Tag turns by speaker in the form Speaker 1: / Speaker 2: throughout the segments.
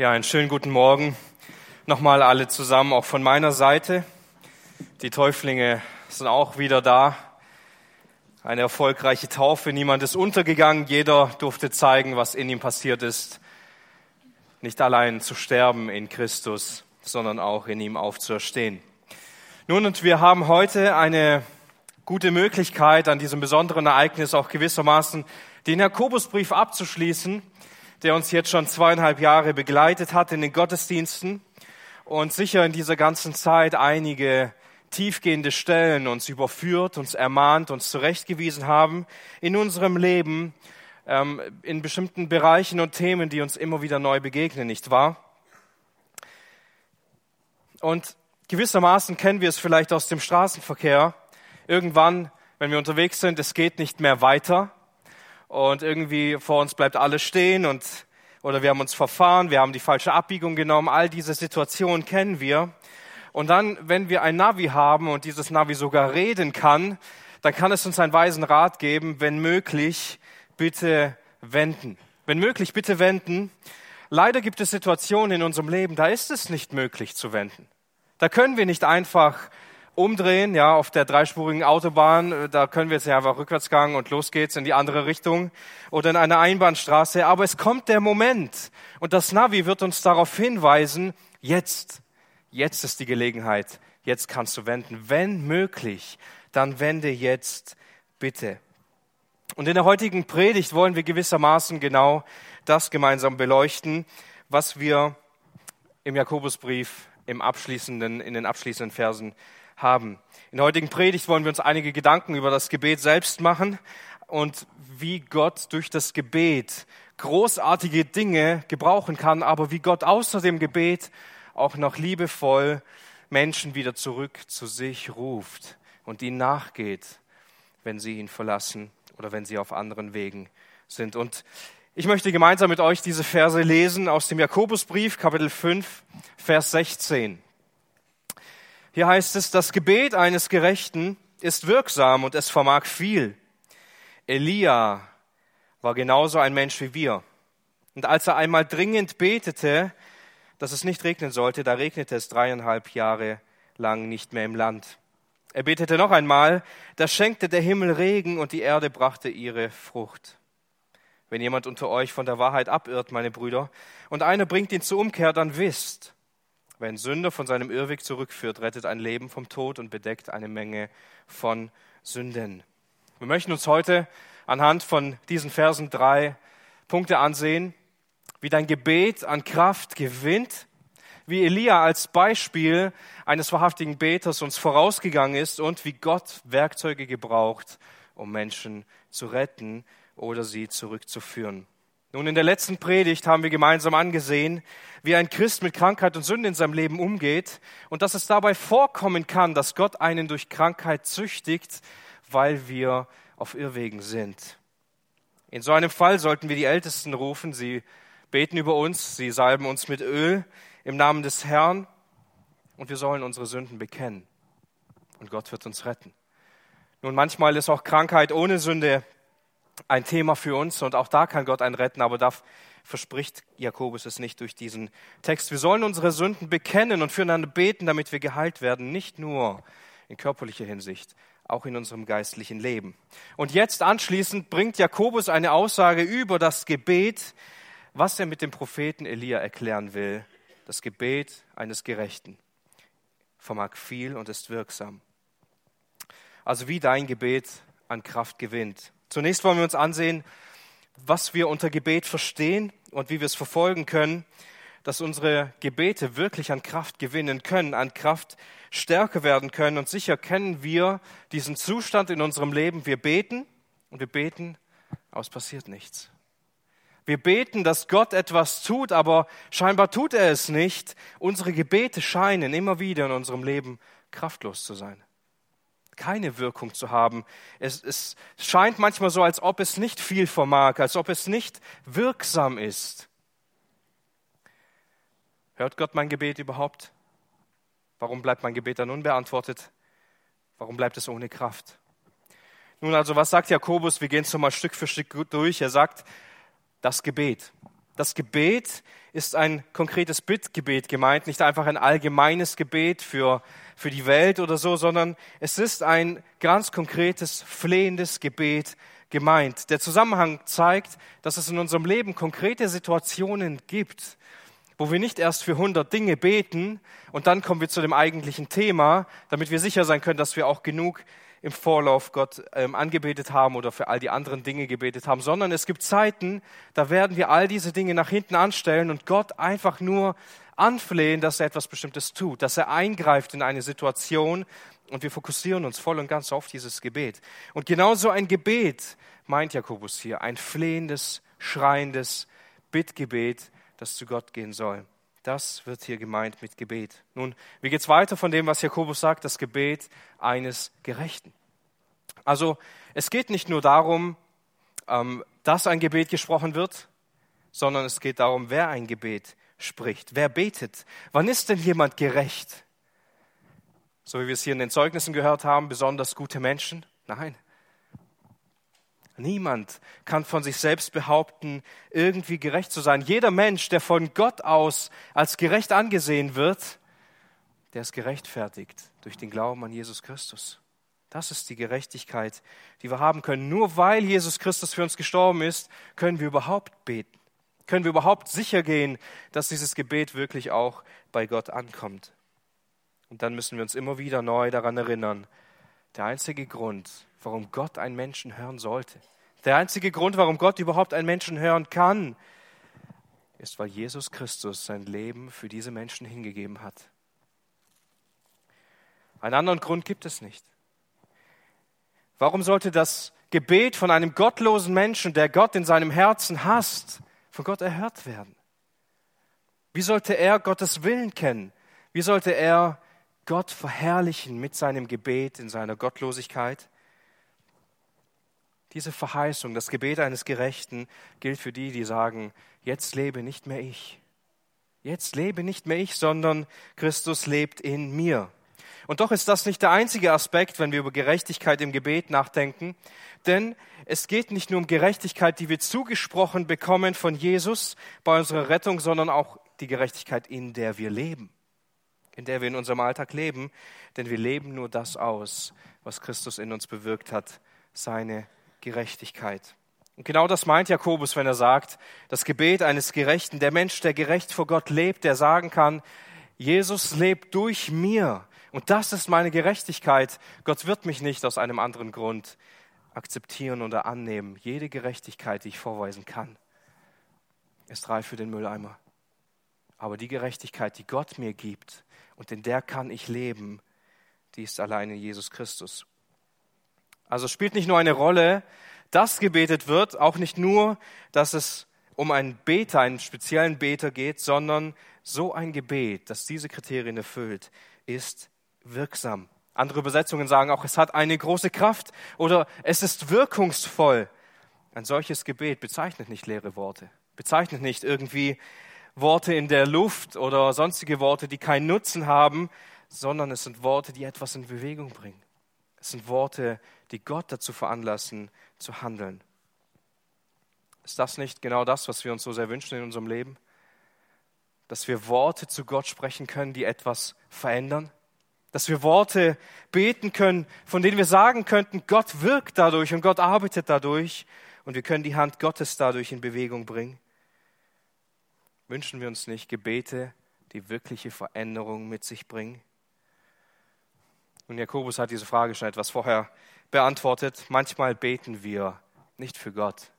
Speaker 1: Ja, einen schönen guten Morgen nochmal alle zusammen, auch von meiner Seite. Die Täuflinge sind auch wieder da. Eine erfolgreiche Taufe, niemand ist untergegangen, jeder durfte zeigen, was in ihm passiert ist. Nicht allein zu sterben in Christus, sondern auch in ihm aufzuerstehen. Nun, und wir haben heute eine gute Möglichkeit, an diesem besonderen Ereignis auch gewissermaßen den Jakobusbrief abzuschließen der uns jetzt schon zweieinhalb Jahre begleitet hat in den Gottesdiensten und sicher in dieser ganzen Zeit einige tiefgehende Stellen uns überführt, uns ermahnt, uns zurechtgewiesen haben in unserem Leben, ähm, in bestimmten Bereichen und Themen, die uns immer wieder neu begegnen, nicht wahr? Und gewissermaßen kennen wir es vielleicht aus dem Straßenverkehr. Irgendwann, wenn wir unterwegs sind, es geht nicht mehr weiter und irgendwie vor uns bleibt alles stehen und oder wir haben uns verfahren, wir haben die falsche Abbiegung genommen, all diese Situationen kennen wir. Und dann, wenn wir ein Navi haben und dieses Navi sogar reden kann, dann kann es uns einen weisen Rat geben, wenn möglich, bitte wenden. Wenn möglich, bitte wenden. Leider gibt es Situationen in unserem Leben, da ist es nicht möglich zu wenden. Da können wir nicht einfach umdrehen, ja, auf der dreispurigen Autobahn, äh, da können wir jetzt ja einfach Rückwärtsgang und los geht's in die andere Richtung oder in einer Einbahnstraße. Aber es kommt der Moment und das Navi wird uns darauf hinweisen, jetzt, jetzt ist die Gelegenheit, jetzt kannst du wenden. Wenn möglich, dann wende jetzt bitte. Und in der heutigen Predigt wollen wir gewissermaßen genau das gemeinsam beleuchten, was wir im Jakobusbrief im abschließenden, in den abschließenden Versen haben. In der heutigen Predigt wollen wir uns einige Gedanken über das Gebet selbst machen und wie Gott durch das Gebet großartige Dinge gebrauchen kann, aber wie Gott außer dem Gebet auch noch liebevoll Menschen wieder zurück zu sich ruft und ihnen nachgeht, wenn sie ihn verlassen oder wenn sie auf anderen Wegen sind. Und ich möchte gemeinsam mit euch diese Verse lesen aus dem Jakobusbrief, Kapitel 5, Vers 16. Hier heißt es, das Gebet eines Gerechten ist wirksam und es vermag viel. Elia war genauso ein Mensch wie wir. Und als er einmal dringend betete, dass es nicht regnen sollte, da regnete es dreieinhalb Jahre lang nicht mehr im Land. Er betete noch einmal, da schenkte der Himmel Regen und die Erde brachte ihre Frucht. Wenn jemand unter euch von der Wahrheit abirrt, meine Brüder, und einer bringt ihn zur Umkehr, dann wisst, Wer einen Sünder von seinem Irrweg zurückführt, rettet ein Leben vom Tod und bedeckt eine Menge von Sünden. Wir möchten uns heute anhand von diesen Versen drei Punkte ansehen, wie dein Gebet an Kraft gewinnt, wie Elia als Beispiel eines wahrhaftigen Beters uns vorausgegangen ist und wie Gott Werkzeuge gebraucht, um Menschen zu retten oder sie zurückzuführen. Nun, in der letzten Predigt haben wir gemeinsam angesehen, wie ein Christ mit Krankheit und Sünde in seinem Leben umgeht und dass es dabei vorkommen kann, dass Gott einen durch Krankheit züchtigt, weil wir auf Irrwegen sind. In so einem Fall sollten wir die Ältesten rufen, sie beten über uns, sie salben uns mit Öl im Namen des Herrn und wir sollen unsere Sünden bekennen und Gott wird uns retten. Nun, manchmal ist auch Krankheit ohne Sünde ein Thema für uns und auch da kann Gott einen retten, aber da verspricht Jakobus es nicht durch diesen Text. Wir sollen unsere Sünden bekennen und füreinander beten, damit wir geheilt werden, nicht nur in körperlicher Hinsicht, auch in unserem geistlichen Leben. Und jetzt anschließend bringt Jakobus eine Aussage über das Gebet, was er mit dem Propheten Elia erklären will. Das Gebet eines Gerechten vermag viel und ist wirksam. Also wie dein Gebet an Kraft gewinnt. Zunächst wollen wir uns ansehen, was wir unter Gebet verstehen und wie wir es verfolgen können, dass unsere Gebete wirklich an Kraft gewinnen können, an Kraft stärker werden können. Und sicher kennen wir diesen Zustand in unserem Leben. Wir beten und wir beten, aber es passiert nichts. Wir beten, dass Gott etwas tut, aber scheinbar tut er es nicht. Unsere Gebete scheinen immer wieder in unserem Leben kraftlos zu sein keine Wirkung zu haben. Es, es scheint manchmal so, als ob es nicht viel vermag, als ob es nicht wirksam ist. Hört Gott mein Gebet überhaupt? Warum bleibt mein Gebet dann unbeantwortet? Warum bleibt es ohne Kraft? Nun also, was sagt Jakobus? Wir gehen es nochmal Stück für Stück durch. Er sagt, das Gebet. Das Gebet ist ein konkretes Bittgebet gemeint, nicht einfach ein allgemeines Gebet für, für die Welt oder so, sondern es ist ein ganz konkretes, flehendes Gebet gemeint. Der Zusammenhang zeigt, dass es in unserem Leben konkrete Situationen gibt, wo wir nicht erst für 100 Dinge beten und dann kommen wir zu dem eigentlichen Thema, damit wir sicher sein können, dass wir auch genug im Vorlauf Gott ähm, angebetet haben oder für all die anderen Dinge gebetet haben, sondern es gibt Zeiten, da werden wir all diese Dinge nach hinten anstellen und Gott einfach nur anflehen, dass er etwas Bestimmtes tut, dass er eingreift in eine Situation und wir fokussieren uns voll und ganz auf dieses Gebet. Und genauso ein Gebet meint Jakobus hier, ein flehendes, schreiendes Bittgebet, das zu Gott gehen soll. Das wird hier gemeint mit Gebet. Nun, wie geht's weiter von dem, was Jakobus sagt, das Gebet eines Gerechten? Also, es geht nicht nur darum, ähm, dass ein Gebet gesprochen wird, sondern es geht darum, wer ein Gebet spricht, wer betet. Wann ist denn jemand gerecht? So wie wir es hier in den Zeugnissen gehört haben, besonders gute Menschen? Nein, Niemand kann von sich selbst behaupten, irgendwie gerecht zu sein. Jeder Mensch, der von Gott aus als gerecht angesehen wird, der ist gerechtfertigt durch den Glauben an Jesus Christus. Das ist die Gerechtigkeit, die wir haben können. Nur weil Jesus Christus für uns gestorben ist, können wir überhaupt beten. Können wir überhaupt sicher gehen, dass dieses Gebet wirklich auch bei Gott ankommt. Und dann müssen wir uns immer wieder neu daran erinnern, der einzige Grund, warum Gott einen Menschen hören sollte, der einzige Grund, warum Gott überhaupt einen Menschen hören kann, ist, weil Jesus Christus sein Leben für diese Menschen hingegeben hat. Einen anderen Grund gibt es nicht. Warum sollte das Gebet von einem gottlosen Menschen, der Gott in seinem Herzen hasst, von Gott erhört werden? Wie sollte er Gottes Willen kennen? Wie sollte er Gott verherrlichen mit seinem Gebet in seiner Gottlosigkeit? Diese Verheißung, das Gebet eines Gerechten gilt für die, die sagen, jetzt lebe nicht mehr ich. Jetzt lebe nicht mehr ich, sondern Christus lebt in mir. Und doch ist das nicht der einzige Aspekt, wenn wir über Gerechtigkeit im Gebet nachdenken, denn es geht nicht nur um Gerechtigkeit, die wir zugesprochen bekommen von Jesus bei unserer Rettung, sondern auch die Gerechtigkeit, in der wir leben, in der wir in unserem Alltag leben, denn wir leben nur das aus, was Christus in uns bewirkt hat, seine Gerechtigkeit. Und genau das meint Jakobus, wenn er sagt, das Gebet eines Gerechten, der Mensch, der gerecht vor Gott lebt, der sagen kann, Jesus lebt durch mir und das ist meine Gerechtigkeit. Gott wird mich nicht aus einem anderen Grund akzeptieren oder annehmen. Jede Gerechtigkeit, die ich vorweisen kann, ist reif für den Mülleimer. Aber die Gerechtigkeit, die Gott mir gibt und in der kann ich leben, die ist alleine Jesus Christus. Also spielt nicht nur eine Rolle, dass gebetet wird, auch nicht nur, dass es um einen Beter, einen speziellen Beter geht, sondern so ein Gebet, das diese Kriterien erfüllt, ist wirksam. Andere Übersetzungen sagen auch, es hat eine große Kraft oder es ist wirkungsvoll. Ein solches Gebet bezeichnet nicht leere Worte, bezeichnet nicht irgendwie Worte in der Luft oder sonstige Worte, die keinen Nutzen haben, sondern es sind Worte, die etwas in Bewegung bringen. Es sind Worte, die Gott dazu veranlassen, zu handeln. Ist das nicht genau das, was wir uns so sehr wünschen in unserem Leben? Dass wir Worte zu Gott sprechen können, die etwas verändern? Dass wir Worte beten können, von denen wir sagen könnten, Gott wirkt dadurch und Gott arbeitet dadurch und wir können die Hand Gottes dadurch in Bewegung bringen? Wünschen wir uns nicht Gebete, die wirkliche Veränderung mit sich bringen? Und Jakobus hat diese Frage schon etwas vorher beantwortet. Manchmal beten wir nicht für Gott.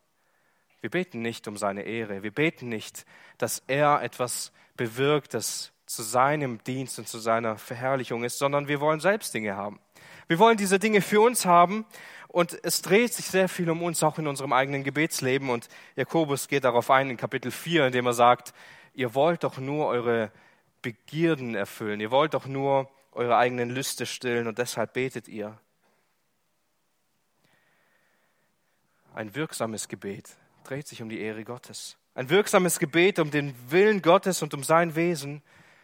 Speaker 1: Wir beten nicht um seine Ehre. Wir beten nicht, dass er etwas bewirkt, das zu seinem Dienst und zu seiner Verherrlichung ist, sondern wir wollen selbst Dinge haben. Wir wollen diese Dinge für uns haben und es dreht sich sehr viel um uns, auch in unserem eigenen Gebetsleben. Und Jakobus geht darauf ein in Kapitel 4, indem er sagt, ihr wollt doch nur eure Begierden erfüllen. Ihr wollt doch nur eure eigenen Lüste stillen und deshalb betet ihr. Ein wirksames Gebet dreht sich um die Ehre Gottes. Ein wirksames Gebet um den Willen Gottes und um sein Wesen,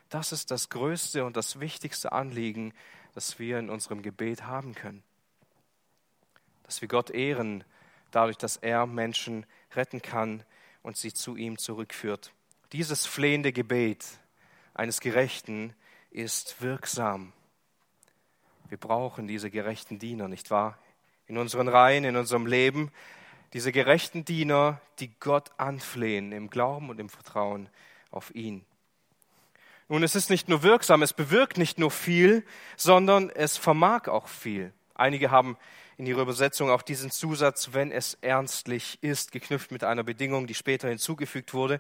Speaker 1: das ist das größte und das wichtigste Anliegen, das wir in unserem Gebet haben können. Dass wir Gott ehren, dadurch, dass er Menschen retten kann und sie zu ihm zurückführt. Dieses flehende Gebet eines Gerechten ist wirksam. Wir brauchen diese gerechten Diener, nicht wahr? In unseren Reihen, in unserem Leben, diese gerechten Diener, die Gott anflehen im Glauben und im Vertrauen auf ihn. Nun, es ist nicht nur wirksam, es bewirkt nicht nur viel, sondern es vermag auch viel. Einige haben in ihrer Übersetzung auch diesen Zusatz, wenn es ernstlich ist, geknüpft mit einer Bedingung, die später hinzugefügt wurde.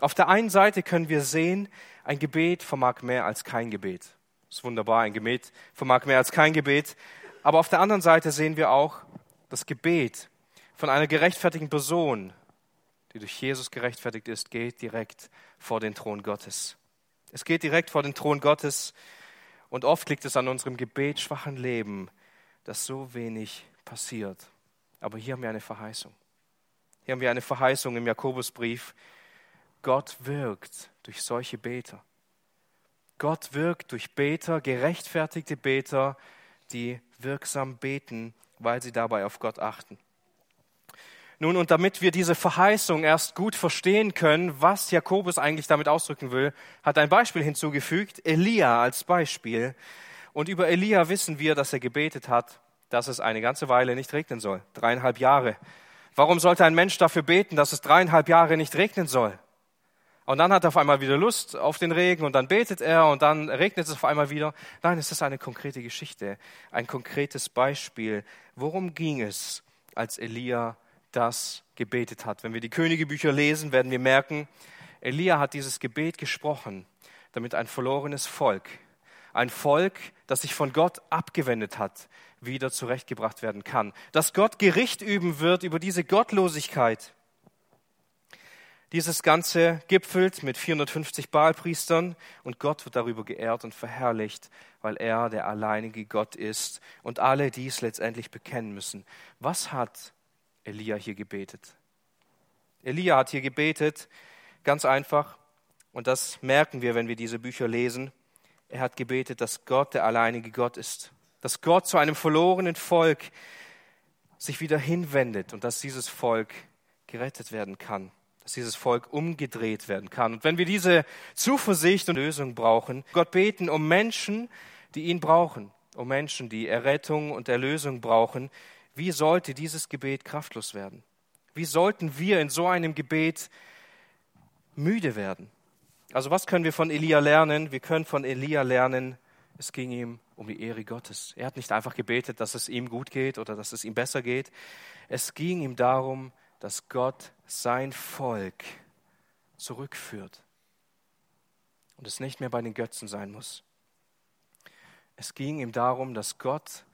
Speaker 1: Auf der einen Seite können wir sehen, ein Gebet vermag mehr als kein Gebet. Das ist wunderbar, ein Gebet vermag mehr als kein Gebet. Aber auf der anderen Seite sehen wir auch, das Gebet von einer gerechtfertigten Person, die durch Jesus gerechtfertigt ist, geht direkt vor den Thron Gottes. Es geht direkt vor den Thron Gottes und oft liegt es an unserem gebetschwachen Leben, dass so wenig passiert. Aber hier haben wir eine Verheißung. Hier haben wir eine Verheißung im Jakobusbrief. Gott wirkt durch solche Beter. Gott wirkt durch Beter, gerechtfertigte Beter, die wirksam beten, weil sie dabei auf Gott achten. Nun, und damit wir diese Verheißung erst gut verstehen können, was Jakobus eigentlich damit ausdrücken will, hat ein Beispiel hinzugefügt, Elia als Beispiel. Und über Elia wissen wir, dass er gebetet hat, dass es eine ganze Weile nicht regnen soll. Dreieinhalb Jahre. Warum sollte ein Mensch dafür beten, dass es dreieinhalb Jahre nicht regnen soll? Und dann hat er auf einmal wieder Lust auf den Regen und dann betet er und dann regnet es auf einmal wieder. Nein, es ist eine konkrete Geschichte, ein konkretes Beispiel. Worum ging es, als Elia das gebetet hat. Wenn wir die Königebücher lesen, werden wir merken, Elia hat dieses Gebet gesprochen, damit ein verlorenes Volk, ein Volk, das sich von Gott abgewendet hat, wieder zurechtgebracht werden kann. Dass Gott Gericht üben wird über diese Gottlosigkeit. Dieses Ganze gipfelt mit 450 Baalpriestern und Gott wird darüber geehrt und verherrlicht, weil er der alleinige Gott ist und alle dies letztendlich bekennen müssen. Was hat Elia hier gebetet. Elia hat hier gebetet, ganz einfach, und das merken wir, wenn wir diese Bücher lesen. Er hat gebetet, dass Gott der alleinige Gott ist, dass Gott zu einem verlorenen Volk sich wieder hinwendet und dass dieses Volk gerettet werden kann, dass dieses Volk umgedreht werden kann. Und wenn wir diese Zuversicht und Lösung brauchen, Gott beten um Menschen, die ihn brauchen, um Menschen, die Errettung und Erlösung brauchen, wie sollte dieses Gebet kraftlos werden? Wie sollten wir in so einem Gebet müde werden? Also was können wir von Elia lernen? Wir können von Elia lernen, es ging ihm um die Ehre Gottes. Er hat nicht einfach gebetet, dass es ihm gut geht oder dass es ihm besser geht. Es ging ihm darum, dass Gott sein Volk zurückführt und es nicht mehr bei den Götzen sein muss. Es ging ihm darum, dass Gott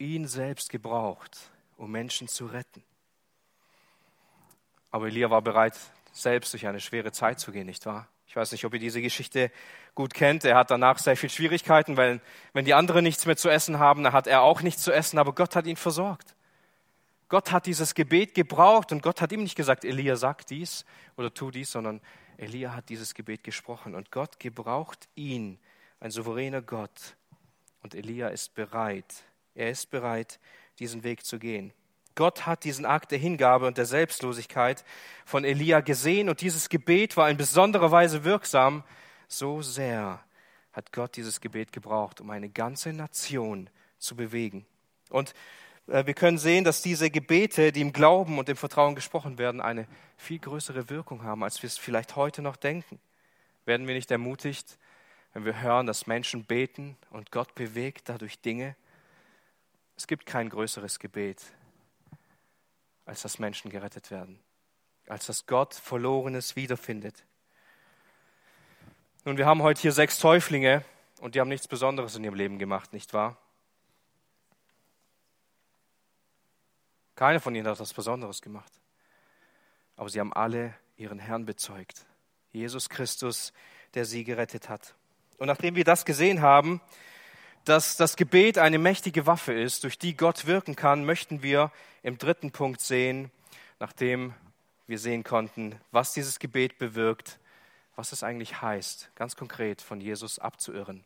Speaker 1: ihn selbst gebraucht, um Menschen zu retten. Aber Elia war bereit, selbst durch eine schwere Zeit zu gehen, nicht wahr? Ich weiß nicht, ob ihr diese Geschichte gut kennt. Er hat danach sehr viel Schwierigkeiten, weil wenn die anderen nichts mehr zu essen haben, dann hat er auch nichts zu essen, aber Gott hat ihn versorgt. Gott hat dieses Gebet gebraucht und Gott hat ihm nicht gesagt, Elia sag dies oder tu dies, sondern Elia hat dieses Gebet gesprochen und Gott gebraucht ihn, ein souveräner Gott. Und Elia ist bereit, er ist bereit, diesen Weg zu gehen. Gott hat diesen Akt der Hingabe und der Selbstlosigkeit von Elia gesehen und dieses Gebet war in besonderer Weise wirksam. So sehr hat Gott dieses Gebet gebraucht, um eine ganze Nation zu bewegen. Und äh, wir können sehen, dass diese Gebete, die im Glauben und im Vertrauen gesprochen werden, eine viel größere Wirkung haben, als wir es vielleicht heute noch denken. Werden wir nicht ermutigt, wenn wir hören, dass Menschen beten und Gott bewegt dadurch Dinge? Es gibt kein größeres Gebet, als dass Menschen gerettet werden, als dass Gott Verlorenes wiederfindet. Nun, wir haben heute hier sechs Täuflinge und die haben nichts Besonderes in ihrem Leben gemacht, nicht wahr? Keiner von ihnen hat etwas Besonderes gemacht. Aber sie haben alle ihren Herrn bezeugt. Jesus Christus, der sie gerettet hat. Und nachdem wir das gesehen haben, dass das Gebet eine mächtige Waffe ist, durch die Gott wirken kann, möchten wir im dritten Punkt sehen, nachdem wir sehen konnten, was dieses Gebet bewirkt, was es eigentlich heißt, ganz konkret von Jesus abzuirren.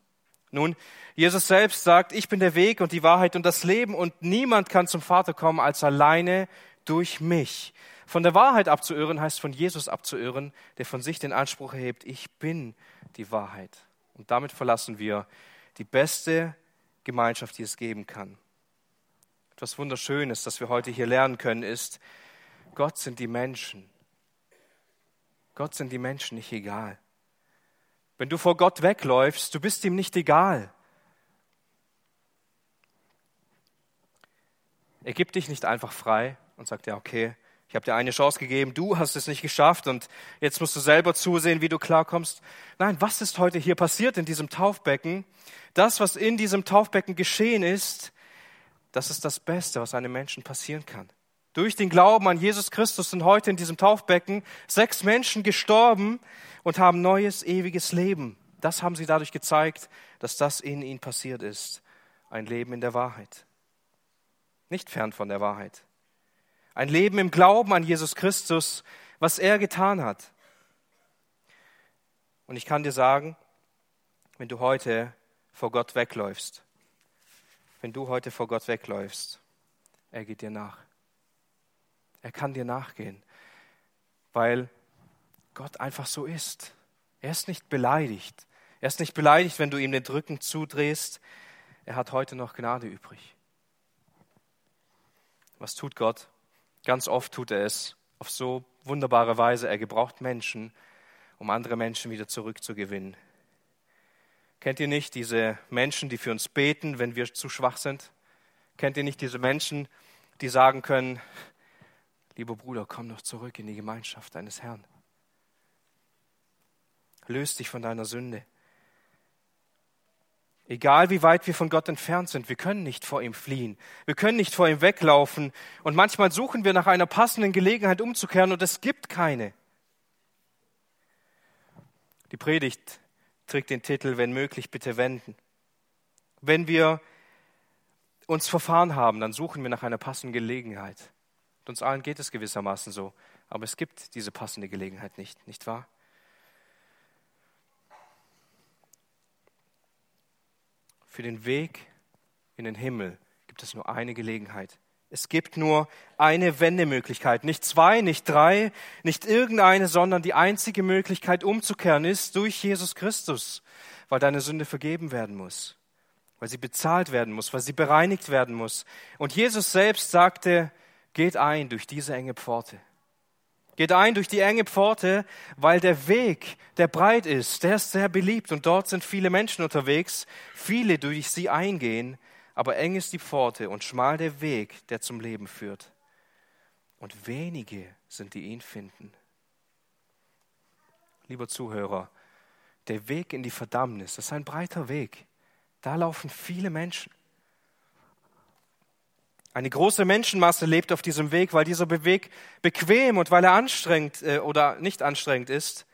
Speaker 1: Nun, Jesus selbst sagt, ich bin der Weg und die Wahrheit und das Leben und niemand kann zum Vater kommen als alleine durch mich. Von der Wahrheit abzuirren heißt von Jesus abzuirren, der von sich den Anspruch erhebt, ich bin die Wahrheit. Und damit verlassen wir die beste Gemeinschaft, die es geben kann. Etwas Wunderschönes, das wir heute hier lernen können, ist, Gott sind die Menschen. Gott sind die Menschen nicht egal. Wenn du vor Gott wegläufst, du bist ihm nicht egal. Er gibt dich nicht einfach frei und sagt, ja, okay, ich habe dir eine Chance gegeben, du hast es nicht geschafft und jetzt musst du selber zusehen, wie du klarkommst. Nein, was ist heute hier passiert in diesem Taufbecken? Das, was in diesem Taufbecken geschehen ist, das ist das Beste, was einem Menschen passieren kann. Durch den Glauben an Jesus Christus sind heute in diesem Taufbecken sechs Menschen gestorben und haben neues, ewiges Leben. Das haben sie dadurch gezeigt, dass das in ihnen passiert ist. Ein Leben in der Wahrheit. Nicht fern von der Wahrheit. Ein Leben im Glauben an Jesus Christus, was er getan hat. Und ich kann dir sagen, wenn du heute vor Gott wegläufst, wenn du heute vor Gott wegläufst, er geht dir nach. Er kann dir nachgehen, weil Gott einfach so ist. Er ist nicht beleidigt. Er ist nicht beleidigt, wenn du ihm den Rücken zudrehst. Er hat heute noch Gnade übrig. Was tut Gott? Ganz oft tut er es auf so wunderbare Weise. Er gebraucht Menschen, um andere Menschen wieder zurückzugewinnen. Kennt ihr nicht diese Menschen, die für uns beten, wenn wir zu schwach sind? Kennt ihr nicht diese Menschen, die sagen können, lieber Bruder, komm doch zurück in die Gemeinschaft deines Herrn. Löst dich von deiner Sünde. Egal wie weit wir von Gott entfernt sind, wir können nicht vor ihm fliehen. Wir können nicht vor ihm weglaufen. Und manchmal suchen wir nach einer passenden Gelegenheit umzukehren und es gibt keine. Die Predigt trägt den Titel, wenn möglich, bitte wenden. Wenn wir uns verfahren haben, dann suchen wir nach einer passenden Gelegenheit. Und uns allen geht es gewissermaßen so. Aber es gibt diese passende Gelegenheit nicht, nicht wahr? Für den Weg in den Himmel gibt es nur eine Gelegenheit. Es gibt nur eine Wendemöglichkeit, nicht zwei, nicht drei, nicht irgendeine, sondern die einzige Möglichkeit umzukehren ist durch Jesus Christus, weil deine Sünde vergeben werden muss, weil sie bezahlt werden muss, weil sie bereinigt werden muss. Und Jesus selbst sagte, geht ein durch diese enge Pforte. Geht ein durch die enge Pforte, weil der Weg, der breit ist, der ist sehr beliebt und dort sind viele Menschen unterwegs, viele durch sie eingehen, aber eng ist die Pforte und schmal der Weg, der zum Leben führt. Und wenige sind, die ihn finden. Lieber Zuhörer, der Weg in die Verdammnis, das ist ein breiter Weg. Da laufen viele Menschen. Eine große Menschenmasse lebt auf diesem Weg, weil dieser Weg bequem und weil er anstrengend äh, oder nicht anstrengend ist.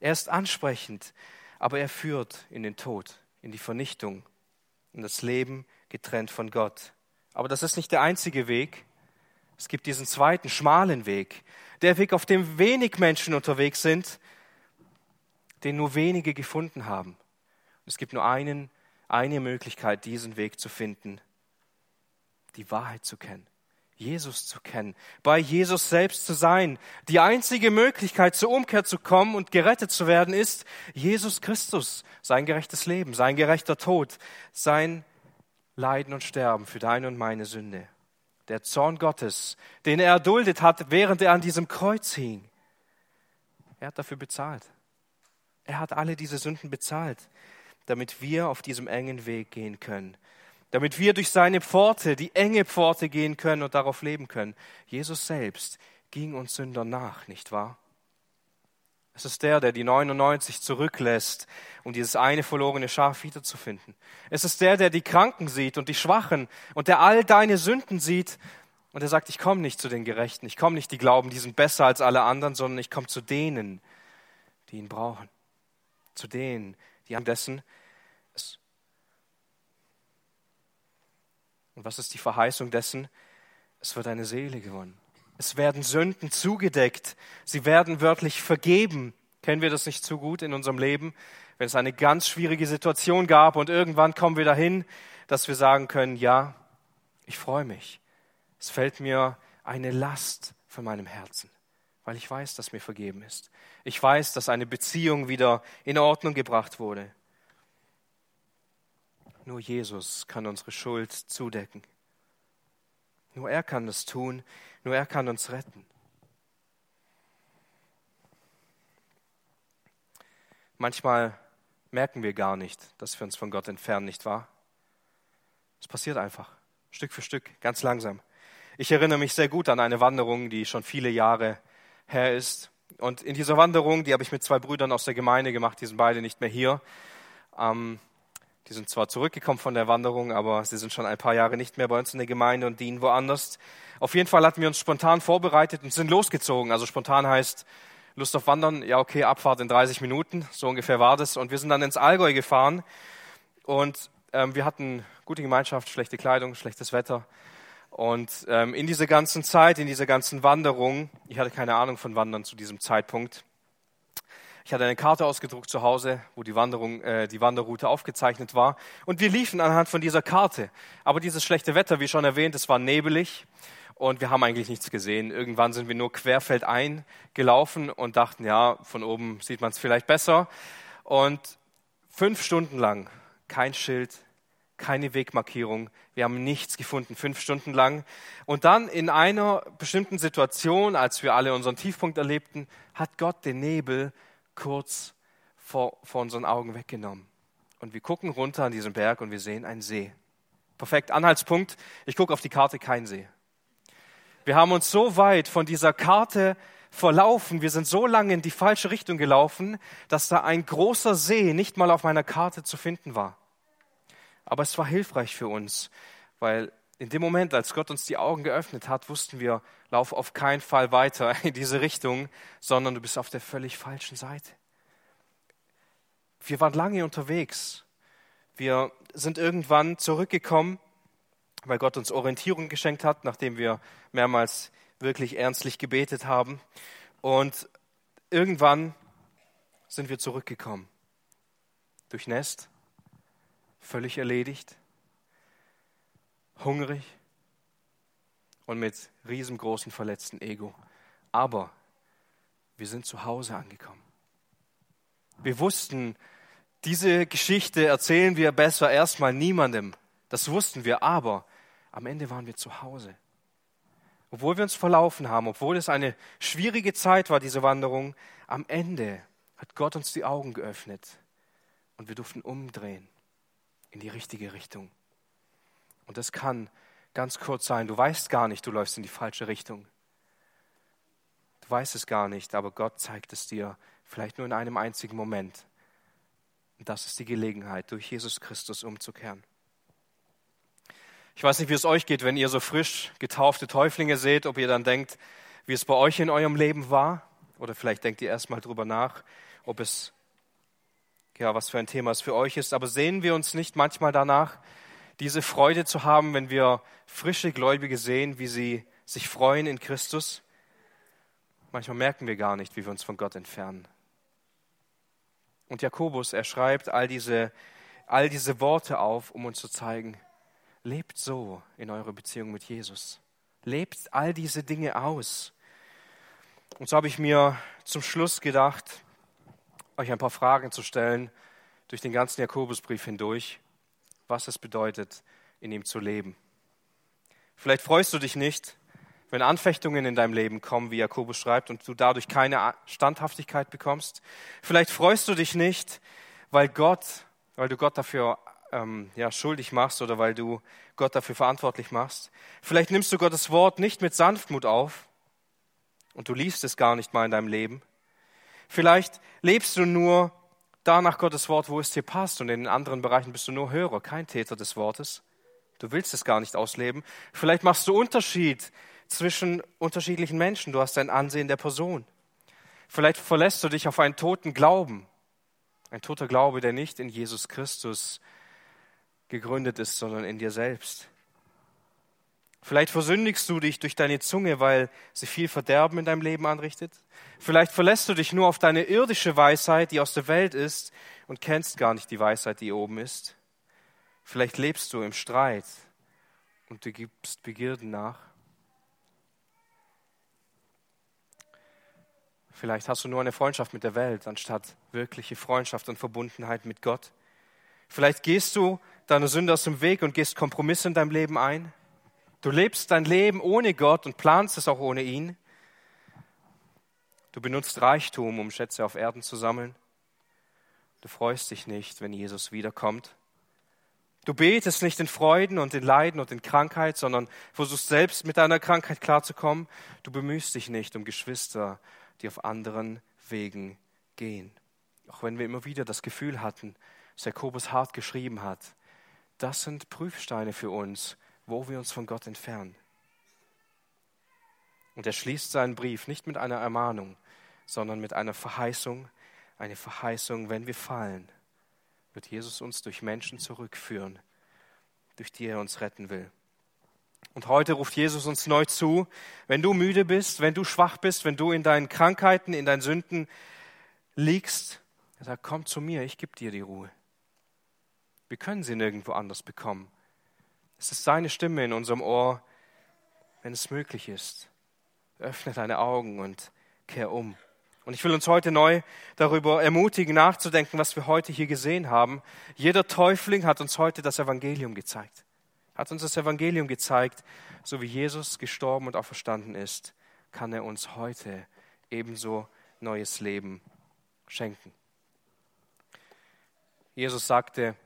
Speaker 1: Er ist ansprechend, aber er führt in den Tod, in die Vernichtung, in das Leben getrennt von Gott. Aber das ist nicht der einzige Weg. Es gibt diesen zweiten, schmalen Weg. Der Weg, auf dem wenig Menschen unterwegs sind, den nur wenige gefunden haben. Es gibt nur einen, eine Möglichkeit, diesen Weg zu finden die Wahrheit zu kennen, Jesus zu kennen, bei Jesus selbst zu sein. Die einzige Möglichkeit zur Umkehr zu kommen und gerettet zu werden ist Jesus Christus, sein gerechtes Leben, sein gerechter Tod, sein Leiden und Sterben für deine und meine Sünde. Der Zorn Gottes, den er erduldet hat, während er an diesem Kreuz hing. Er hat dafür bezahlt. Er hat alle diese Sünden bezahlt, damit wir auf diesem engen Weg gehen können damit wir durch seine Pforte, die enge Pforte gehen können und darauf leben können. Jesus selbst ging uns Sünder nach, nicht wahr? Es ist der, der die 99 zurücklässt, um dieses eine verlorene Schaf wiederzufinden. Es ist der, der die Kranken sieht und die Schwachen und der all deine Sünden sieht und er sagt, ich komme nicht zu den Gerechten, ich komme nicht, die glauben, die sind besser als alle anderen, sondern ich komme zu denen, die ihn brauchen. Zu denen, die an dessen Und was ist die Verheißung dessen? Es wird eine Seele gewonnen. Es werden Sünden zugedeckt. Sie werden wörtlich vergeben. Kennen wir das nicht zu gut in unserem Leben? Wenn es eine ganz schwierige Situation gab und irgendwann kommen wir dahin, dass wir sagen können, ja, ich freue mich. Es fällt mir eine Last von meinem Herzen, weil ich weiß, dass mir vergeben ist. Ich weiß, dass eine Beziehung wieder in Ordnung gebracht wurde. Nur Jesus kann unsere Schuld zudecken. Nur er kann das tun, nur er kann uns retten. Manchmal merken wir gar nicht, dass wir uns von Gott entfernen, nicht wahr? Es passiert einfach, Stück für Stück, ganz langsam. Ich erinnere mich sehr gut an eine Wanderung, die schon viele Jahre her ist. Und in dieser Wanderung, die habe ich mit zwei Brüdern aus der Gemeinde gemacht, die sind beide nicht mehr hier. Ähm, die sind zwar zurückgekommen von der Wanderung, aber sie sind schon ein paar Jahre nicht mehr bei uns in der Gemeinde und dienen woanders. Auf jeden Fall hatten wir uns spontan vorbereitet und sind losgezogen. Also spontan heißt Lust auf Wandern, ja okay, Abfahrt in 30 Minuten, so ungefähr war das. Und wir sind dann ins Allgäu gefahren und ähm, wir hatten gute Gemeinschaft, schlechte Kleidung, schlechtes Wetter. Und ähm, in dieser ganzen Zeit, in dieser ganzen Wanderung, ich hatte keine Ahnung von Wandern zu diesem Zeitpunkt, ich hatte eine Karte ausgedruckt zu Hause, wo die Wanderung, äh, die Wanderroute aufgezeichnet war. Und wir liefen anhand von dieser Karte. Aber dieses schlechte Wetter, wie schon erwähnt, es war nebelig und wir haben eigentlich nichts gesehen. Irgendwann sind wir nur querfeldein gelaufen und dachten, ja, von oben sieht man es vielleicht besser. Und fünf Stunden lang kein Schild, keine Wegmarkierung. Wir haben nichts gefunden, fünf Stunden lang. Und dann in einer bestimmten Situation, als wir alle unseren Tiefpunkt erlebten, hat Gott den Nebel kurz vor, vor unseren Augen weggenommen. Und wir gucken runter an diesen Berg und wir sehen einen See. Perfekt, Anhaltspunkt. Ich gucke auf die Karte, kein See. Wir haben uns so weit von dieser Karte verlaufen, wir sind so lange in die falsche Richtung gelaufen, dass da ein großer See nicht mal auf meiner Karte zu finden war. Aber es war hilfreich für uns, weil in dem Moment, als Gott uns die Augen geöffnet hat, wussten wir, lauf auf keinen Fall weiter in diese Richtung, sondern du bist auf der völlig falschen Seite. Wir waren lange unterwegs. Wir sind irgendwann zurückgekommen, weil Gott uns Orientierung geschenkt hat, nachdem wir mehrmals wirklich ernstlich gebetet haben. Und irgendwann sind wir zurückgekommen. Durchnässt, völlig erledigt hungrig und mit riesengroßen verletzten Ego. Aber wir sind zu Hause angekommen. Wir wussten, diese Geschichte erzählen wir besser erstmal niemandem. Das wussten wir, aber am Ende waren wir zu Hause. Obwohl wir uns verlaufen haben, obwohl es eine schwierige Zeit war, diese Wanderung, am Ende hat Gott uns die Augen geöffnet und wir durften umdrehen in die richtige Richtung. Und das kann ganz kurz sein. Du weißt gar nicht, du läufst in die falsche Richtung. Du weißt es gar nicht, aber Gott zeigt es dir vielleicht nur in einem einzigen Moment. Und das ist die Gelegenheit, durch Jesus Christus umzukehren. Ich weiß nicht, wie es euch geht, wenn ihr so frisch getaufte Täuflinge seht, ob ihr dann denkt, wie es bei euch in eurem Leben war. Oder vielleicht denkt ihr erstmal drüber nach, ob es, ja, was für ein Thema es für euch ist. Aber sehen wir uns nicht manchmal danach, diese Freude zu haben, wenn wir frische Gläubige sehen, wie sie sich freuen in Christus. Manchmal merken wir gar nicht, wie wir uns von Gott entfernen. Und Jakobus, er schreibt all diese, all diese Worte auf, um uns zu zeigen, lebt so in eurer Beziehung mit Jesus. Lebt all diese Dinge aus. Und so habe ich mir zum Schluss gedacht, euch ein paar Fragen zu stellen durch den ganzen Jakobusbrief hindurch was es bedeutet, in ihm zu leben. Vielleicht freust du dich nicht, wenn Anfechtungen in deinem Leben kommen, wie Jakobus schreibt, und du dadurch keine Standhaftigkeit bekommst. Vielleicht freust du dich nicht, weil Gott, weil du Gott dafür ähm, ja, schuldig machst oder weil du Gott dafür verantwortlich machst. Vielleicht nimmst du Gottes Wort nicht mit Sanftmut auf und du liest es gar nicht mal in deinem Leben. Vielleicht lebst du nur da nach Gottes Wort, wo es dir passt. Und in den anderen Bereichen bist du nur Hörer, kein Täter des Wortes. Du willst es gar nicht ausleben. Vielleicht machst du Unterschied zwischen unterschiedlichen Menschen. Du hast ein Ansehen der Person. Vielleicht verlässt du dich auf einen toten Glauben. Ein toter Glaube, der nicht in Jesus Christus gegründet ist, sondern in dir selbst. Vielleicht versündigst du dich durch deine Zunge, weil sie viel Verderben in deinem Leben anrichtet. Vielleicht verlässt du dich nur auf deine irdische Weisheit, die aus der Welt ist, und kennst gar nicht die Weisheit, die oben ist. Vielleicht lebst du im Streit und du gibst Begierden nach. Vielleicht hast du nur eine Freundschaft mit der Welt, anstatt wirkliche Freundschaft und Verbundenheit mit Gott. Vielleicht gehst du deiner Sünde aus dem Weg und gehst Kompromisse in deinem Leben ein. Du lebst dein Leben ohne Gott und planst es auch ohne ihn. Du benutzt Reichtum, um Schätze auf Erden zu sammeln. Du freust dich nicht, wenn Jesus wiederkommt. Du betest nicht in Freuden und in Leiden und in Krankheit, sondern versuchst selbst mit deiner Krankheit klarzukommen. Du bemühst dich nicht um Geschwister, die auf anderen Wegen gehen. Auch wenn wir immer wieder das Gefühl hatten, dass Jakobus hart geschrieben hat, das sind Prüfsteine für uns, wo wir uns von Gott entfernen. Und er schließt seinen Brief nicht mit einer Ermahnung, sondern mit einer Verheißung, eine Verheißung, wenn wir fallen, wird Jesus uns durch Menschen zurückführen, durch die er uns retten will. Und heute ruft Jesus uns neu zu, wenn du müde bist, wenn du schwach bist, wenn du in deinen Krankheiten, in deinen Sünden liegst, er sagt, komm zu mir, ich gebe dir die Ruhe. Wir können sie nirgendwo anders bekommen. Es ist seine Stimme in unserem Ohr, wenn es möglich ist. Öffne deine Augen und kehr um. Und ich will uns heute neu darüber ermutigen, nachzudenken, was wir heute hier gesehen haben. Jeder Täufling hat uns heute das Evangelium gezeigt. Hat uns das Evangelium gezeigt, so wie Jesus gestorben und auferstanden ist, kann er uns heute ebenso neues Leben schenken. Jesus sagte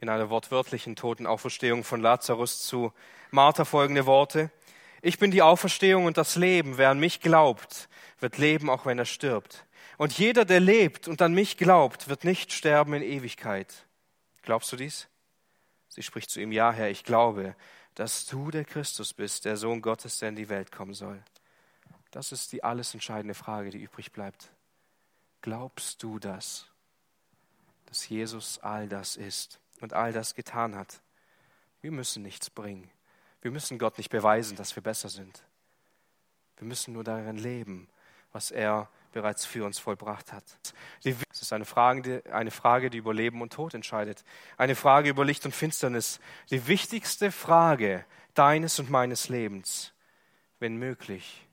Speaker 1: in einer wortwörtlichen Totenauferstehung von Lazarus zu Martha folgende Worte. Ich bin die Auferstehung und das Leben. Wer an mich glaubt, wird leben, auch wenn er stirbt. Und jeder, der lebt und an mich glaubt, wird nicht sterben in Ewigkeit. Glaubst du dies? Sie spricht zu ihm, ja Herr, ich glaube, dass du der Christus bist, der Sohn Gottes, der in die Welt kommen soll. Das ist die alles entscheidende Frage, die übrig bleibt. Glaubst du das, dass Jesus all das ist und all das getan hat? Wir müssen nichts bringen. Wir müssen Gott nicht beweisen, dass wir besser sind. Wir müssen nur darin leben, was er bereits für uns vollbracht hat. Es ist eine Frage, eine Frage, die über Leben und Tod entscheidet. Eine Frage über Licht und Finsternis. Die wichtigste Frage deines und meines Lebens. Wenn möglich,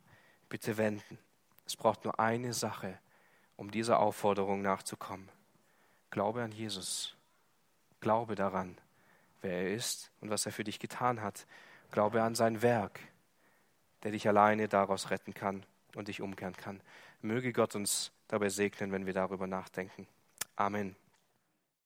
Speaker 1: bitte wenden. Es braucht nur eine Sache, um dieser Aufforderung nachzukommen. Glaube an Jesus. Glaube daran, wer er ist und was er für dich getan hat. Glaube an sein Werk, der dich alleine daraus retten kann und dich umkehren kann. Möge Gott uns dabei segnen, wenn wir darüber nachdenken. Amen.